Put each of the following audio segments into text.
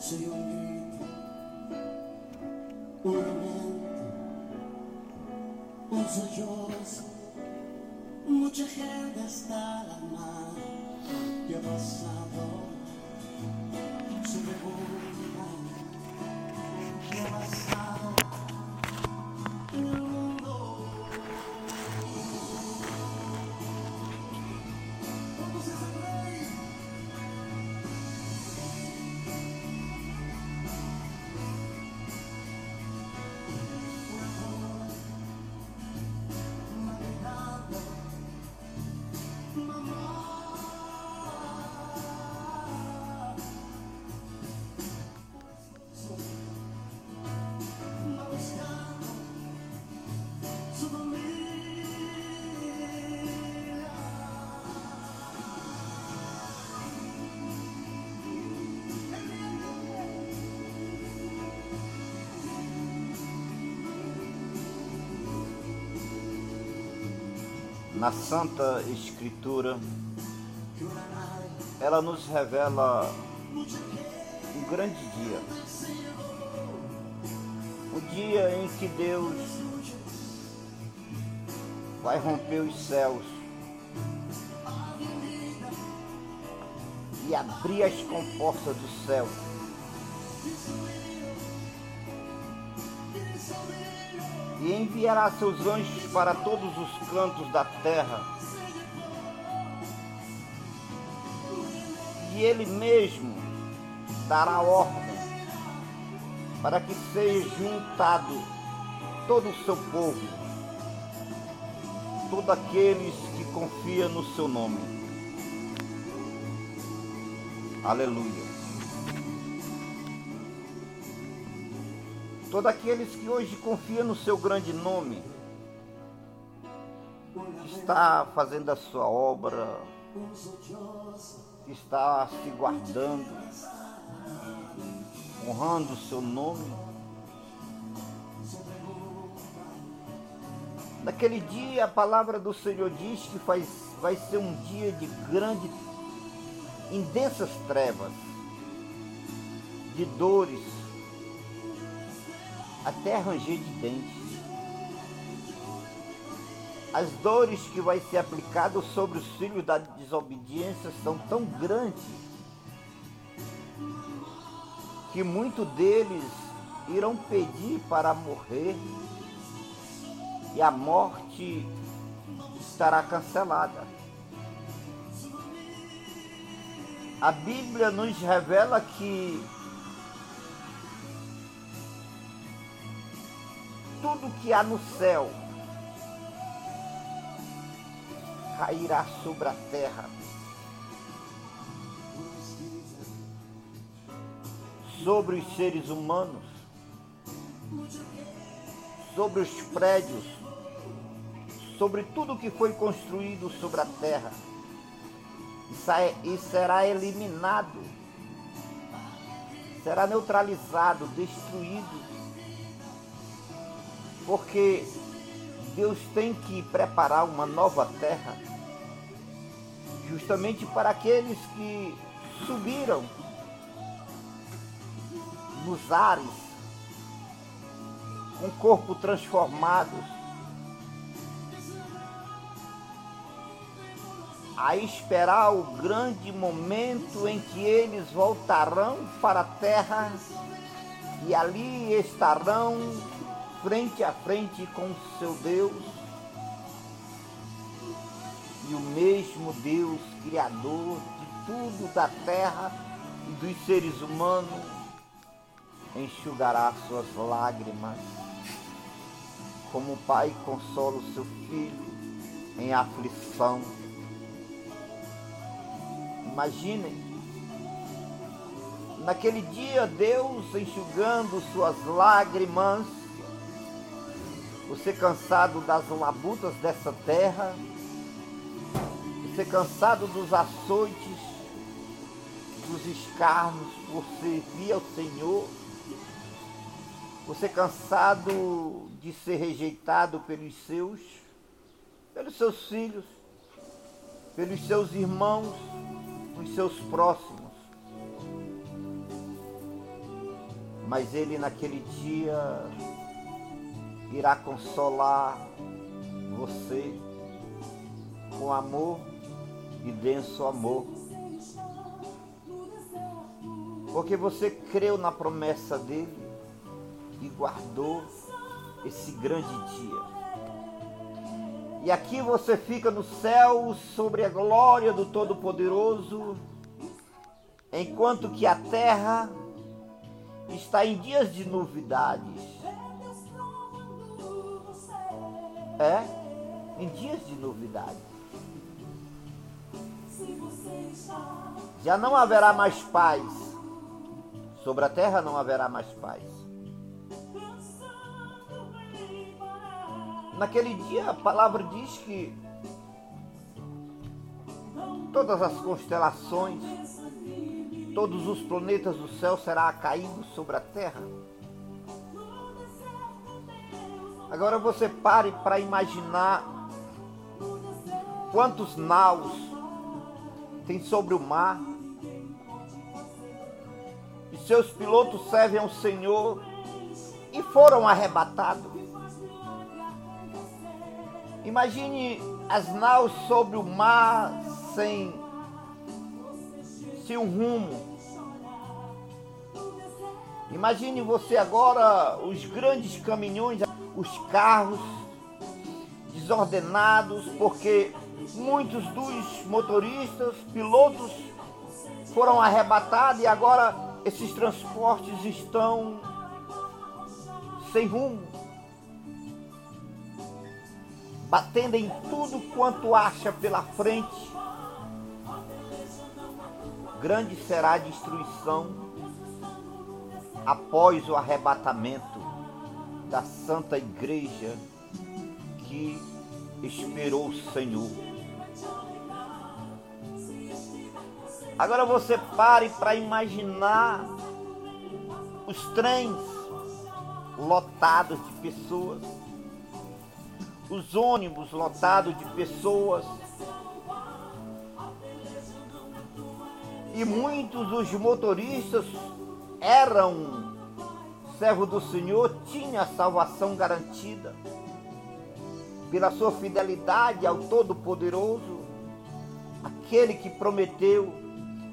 soy un grito, un lamento, un sollozo. Mucha gente está la mano que ha pasado. Se preguntan Na Santa Escritura, ela nos revela um grande dia. O dia em que Deus vai romper os céus e abrir as comportas do céu. e enviará seus anjos para todos os cantos da terra. E ele mesmo dará ordem para que seja juntado todo o seu povo, todos aqueles que confiam no seu nome. Aleluia. Todos aqueles que hoje confiam no seu grande nome, está fazendo a sua obra, está se guardando, honrando o seu nome. Naquele dia a palavra do Senhor diz que faz, vai ser um dia de grande, intensas trevas, de dores, até ranger de dentes. As dores que vai ser aplicado sobre os filhos da desobediência são tão grandes que muitos deles irão pedir para morrer e a morte estará cancelada. A Bíblia nos revela que tudo que há no céu cairá sobre a terra. Sobre os seres humanos, sobre os prédios, sobre tudo que foi construído sobre a terra, e será eliminado, será neutralizado, destruído. Porque Deus tem que preparar uma nova terra, justamente para aqueles que subiram nos ares, com corpo transformado, a esperar o grande momento em que eles voltarão para a terra e ali estarão frente a frente com seu Deus e o mesmo Deus, Criador de tudo da terra e dos seres humanos, enxugará suas lágrimas, como o pai consola o seu filho em aflição. Imaginem, naquele dia Deus enxugando suas lágrimas, você cansado das labutas dessa terra, você cansado dos açoites, dos escarnos por servir ao Senhor, você cansado de ser rejeitado pelos seus, pelos seus filhos, pelos seus irmãos, os seus próximos. mas Ele naquele dia irá consolar você com amor e denso amor. Porque você creu na promessa dele e guardou esse grande dia. E aqui você fica no céu sobre a glória do Todo-Poderoso, enquanto que a terra está em dias de novidades. É, em dias de novidades. Já não haverá mais paz. Sobre a terra não haverá mais paz. Naquele dia a palavra diz que todas as constelações, todos os planetas do céu será caído sobre a terra. Agora você pare para imaginar quantos naus tem sobre o mar. E seus pilotos servem ao Senhor e foram arrebatados. Imagine as naus sobre o mar sem, sem um rumo. Imagine você agora os grandes caminhões, os carros desordenados, porque muitos dos motoristas, pilotos foram arrebatados e agora esses transportes estão sem rumo batendo em tudo quanto acha pela frente. Grande será a destruição após o arrebatamento da Santa Igreja que esperou o Senhor. Agora você pare para imaginar os trens lotados de pessoas os ônibus lotados de pessoas. E muitos dos motoristas eram servos do Senhor, tinha a salvação garantida pela sua fidelidade ao Todo-Poderoso, aquele que prometeu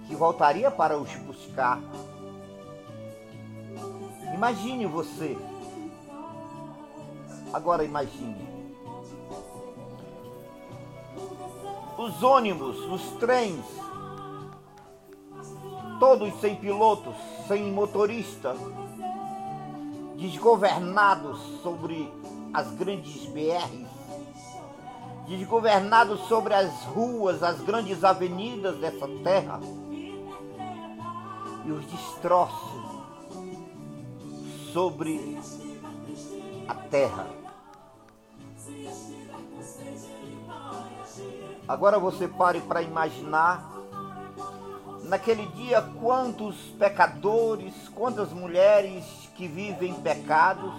que voltaria para os buscar. Imagine você. Agora imagine. os ônibus, os trens, todos sem pilotos, sem motorista, desgovernados sobre as grandes BRs, desgovernados sobre as ruas, as grandes avenidas dessa terra, e os destroços sobre a terra. Agora você pare para imaginar naquele dia quantos pecadores, quantas mulheres que vivem pecados,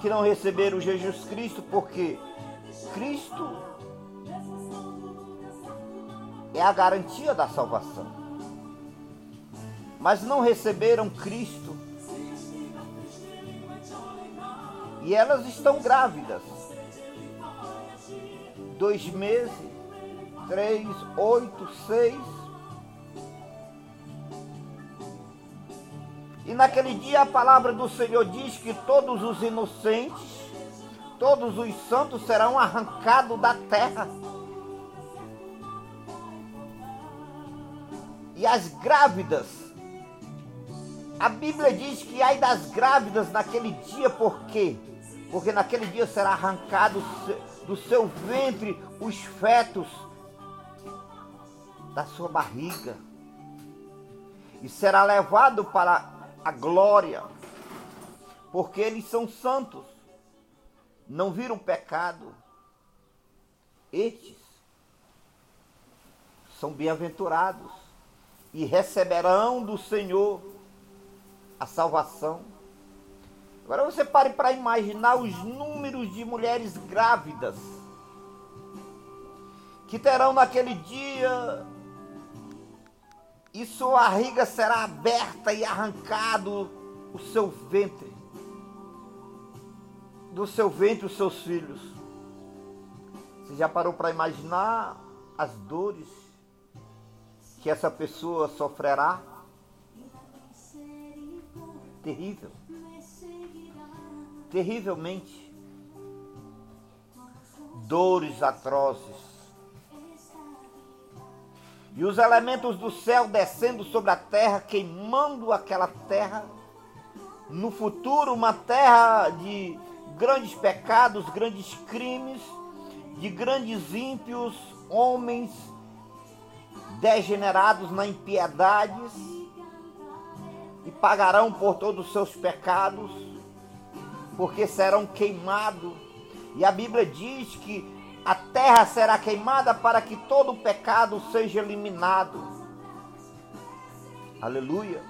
que não receberam Jesus Cristo, porque Cristo é a garantia da salvação. Mas não receberam Cristo. E elas estão grávidas dois meses, três, oito, seis. E naquele dia a palavra do Senhor diz que todos os inocentes, todos os santos serão arrancados da terra. E as grávidas, a Bíblia diz que ai das grávidas naquele dia, por quê? Porque naquele dia será arrancado do seu ventre os fetos da sua barriga e será levado para a glória, porque eles são santos, não viram pecado. Estes são bem-aventurados e receberão do Senhor a salvação Agora você pare para imaginar os números de mulheres grávidas que terão naquele dia e sua barriga será aberta e arrancado o seu ventre. Do seu ventre os seus filhos. Você já parou para imaginar as dores que essa pessoa sofrerá? Terrível. Terrivelmente. Dores atrozes e os elementos do céu descendo sobre a terra, queimando aquela terra. No futuro, uma terra de grandes pecados, grandes crimes, de grandes ímpios, homens degenerados na impiedade e pagarão por todos os seus pecados, porque serão queimados. E a Bíblia diz que a terra será queimada para que todo o pecado seja eliminado. Aleluia.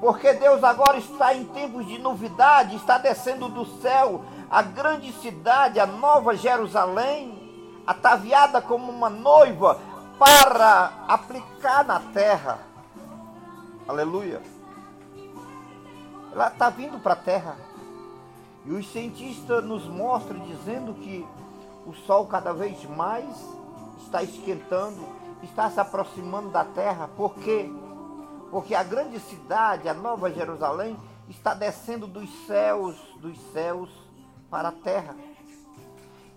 Porque Deus agora está em tempos de novidade, está descendo do céu a grande cidade, a nova Jerusalém, ataviada como uma noiva para aplicar na terra. Aleluia. Ela está vindo para a terra. E os cientistas nos mostram dizendo que o Sol cada vez mais está esquentando, está se aproximando da Terra. Por quê? Porque a grande cidade, a Nova Jerusalém, está descendo dos céus, dos céus para a terra.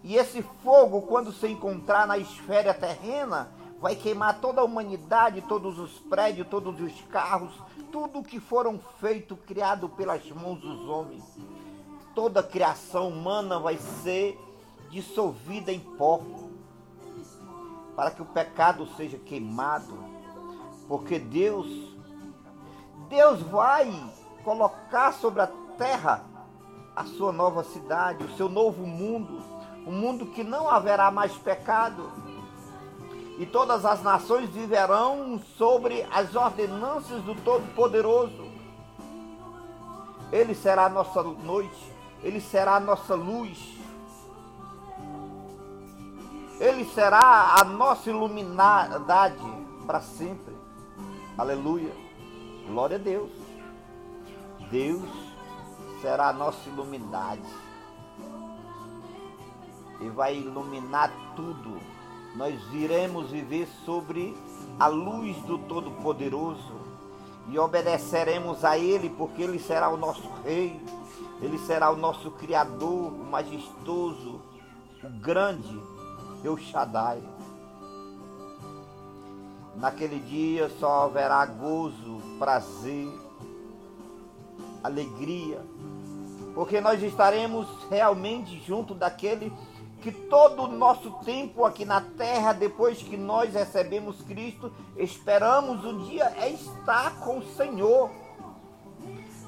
E esse fogo, quando se encontrar na esfera terrena, vai queimar toda a humanidade, todos os prédios, todos os carros, tudo que foram feito, criado pelas mãos dos homens. Toda a criação humana vai ser dissolvida em pó, para que o pecado seja queimado, porque Deus, Deus vai colocar sobre a terra a sua nova cidade, o seu novo mundo, um mundo que não haverá mais pecado. E todas as nações viverão sobre as ordenanças do Todo-Poderoso. Ele será a nossa noite, ele será a nossa luz. Ele será a nossa iluminidade para sempre. Aleluia. Glória a Deus. Deus será a nossa iluminidade. E vai iluminar tudo. Nós iremos viver sobre a luz do Todo-Poderoso e obedeceremos a Ele, porque Ele será o nosso Rei ele será o nosso Criador, o majestoso, o grande, El Shaddai. Naquele dia só haverá gozo, prazer, alegria, porque nós estaremos realmente junto daquele que todo o nosso tempo aqui na terra, depois que nós recebemos Cristo, esperamos um dia é estar com o Senhor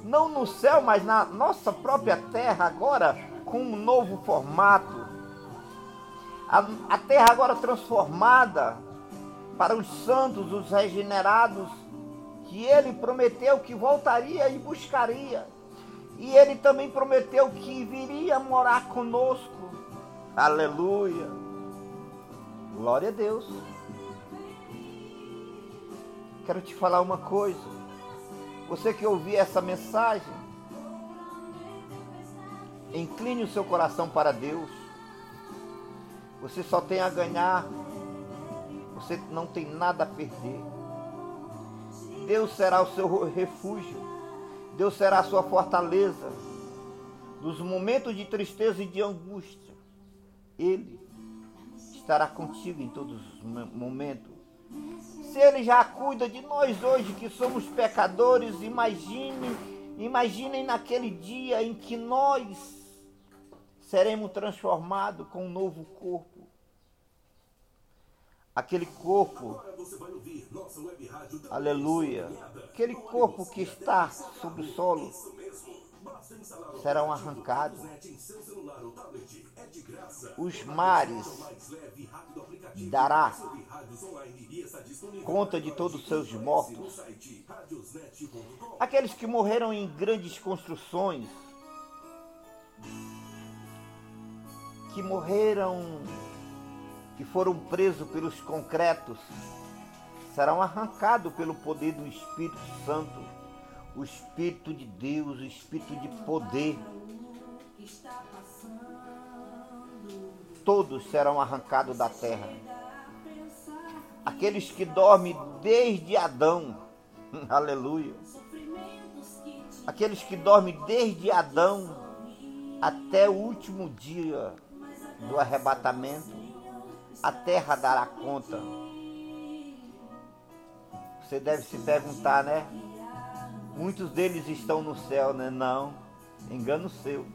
não no céu, mas na nossa própria terra, agora com um novo formato. A, a terra agora transformada para os santos, os regenerados, que ele prometeu que voltaria e buscaria. E ele também prometeu que viria morar conosco. Aleluia. Glória a Deus. Quero te falar uma coisa. Você que ouvir essa mensagem, incline o seu coração para Deus. Você só tem a ganhar, você não tem nada a perder. Deus será o seu refúgio, Deus será a sua fortaleza. Nos momentos de tristeza e de angústia, Ele estará contigo em todos os momentos. Se ele já cuida de nós hoje que somos pecadores, imagine, imaginem naquele dia em que nós seremos transformados com um novo corpo. Aquele corpo, aleluia, aquele corpo que está sobre o solo serão arrancados. Os mares dará conta de todos os seus mortos. Aqueles que morreram em grandes construções, que morreram, que foram presos pelos concretos, serão arrancados pelo poder do Espírito Santo, o Espírito de Deus, o Espírito de poder. Todos serão arrancados da terra. Aqueles que dormem desde Adão, aleluia. Aqueles que dormem desde Adão até o último dia do arrebatamento, a terra dará conta. Você deve se perguntar, né? Muitos deles estão no céu, né? Não, engano seu.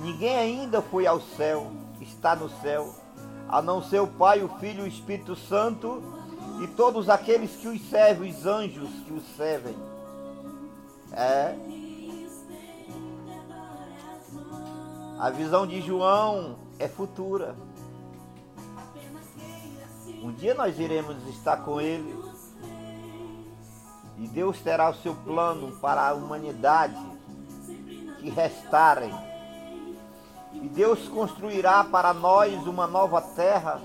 Ninguém ainda foi ao céu, está no céu, a não ser o Pai, o Filho e o Espírito Santo e todos aqueles que os servem, os anjos que os servem. É. A visão de João é futura. Um dia nós iremos estar com ele. E Deus terá o seu plano para a humanidade que restarem. E Deus construirá para nós uma nova terra.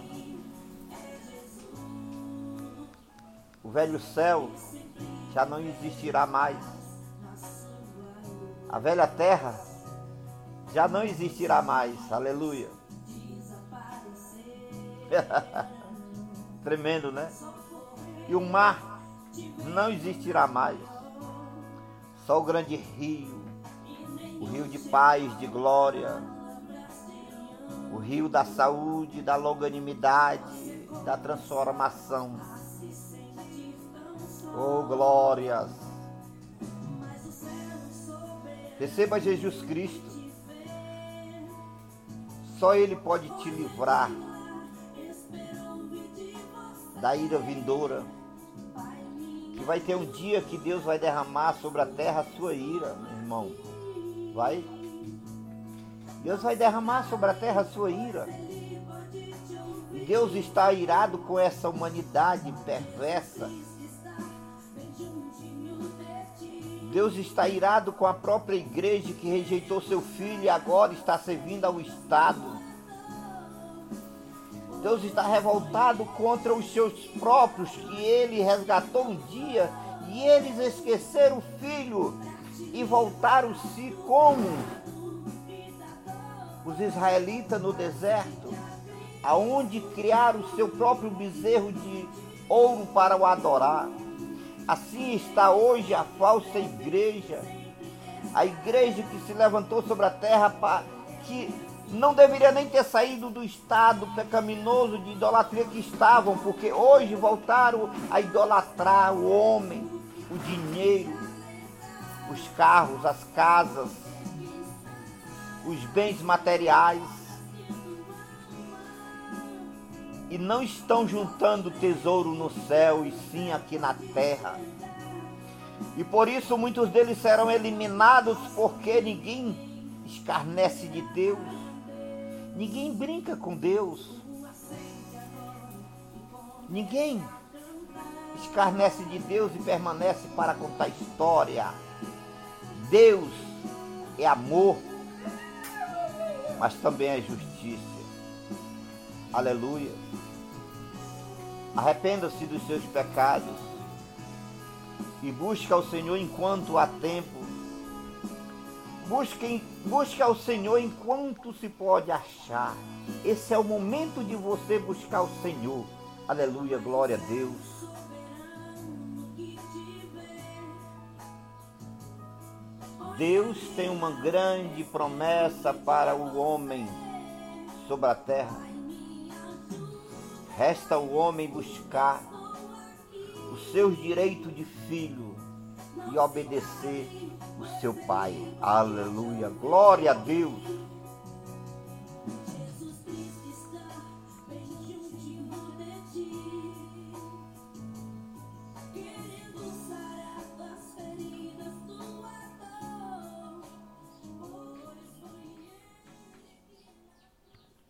O velho céu já não existirá mais. A velha terra já não existirá mais. Aleluia. Tremendo, né? E o mar não existirá mais. Só o grande rio, o rio de paz, de glória, o rio da saúde, da longanimidade, da transformação. Oh, glórias! Receba Jesus Cristo. Só Ele pode te livrar da ira vindoura. Vai ter um dia que Deus vai derramar sobre a terra a sua ira, meu irmão. Vai. Deus vai derramar sobre a terra a sua ira. E Deus está irado com essa humanidade perversa. Deus está irado com a própria igreja que rejeitou seu filho e agora está servindo ao Estado. Deus está revoltado contra os seus próprios que ele resgatou um dia e eles esqueceram o filho e voltaram-se como os israelitas no deserto, aonde criaram o seu próprio bezerro de ouro para o adorar. Assim está hoje a falsa igreja, a igreja que se levantou sobre a terra para que não deveria nem ter saído do estado pecaminoso de idolatria que estavam, porque hoje voltaram a idolatrar o homem, o dinheiro, os carros, as casas, os bens materiais. E não estão juntando tesouro no céu e sim aqui na terra. E por isso muitos deles serão eliminados, porque ninguém escarnece de Deus Ninguém brinca com Deus. Ninguém escarnece de Deus e permanece para contar história. Deus é amor, mas também é justiça. Aleluia. Arrependa-se dos seus pecados e busca o Senhor enquanto há tempo Busquem, busque ao Senhor enquanto se pode achar. Esse é o momento de você buscar o Senhor. Aleluia, glória a Deus. Deus tem uma grande promessa para o homem sobre a terra. Resta o homem buscar os seus direitos de filho e obedecer seu Pai. Aleluia. Glória a Deus.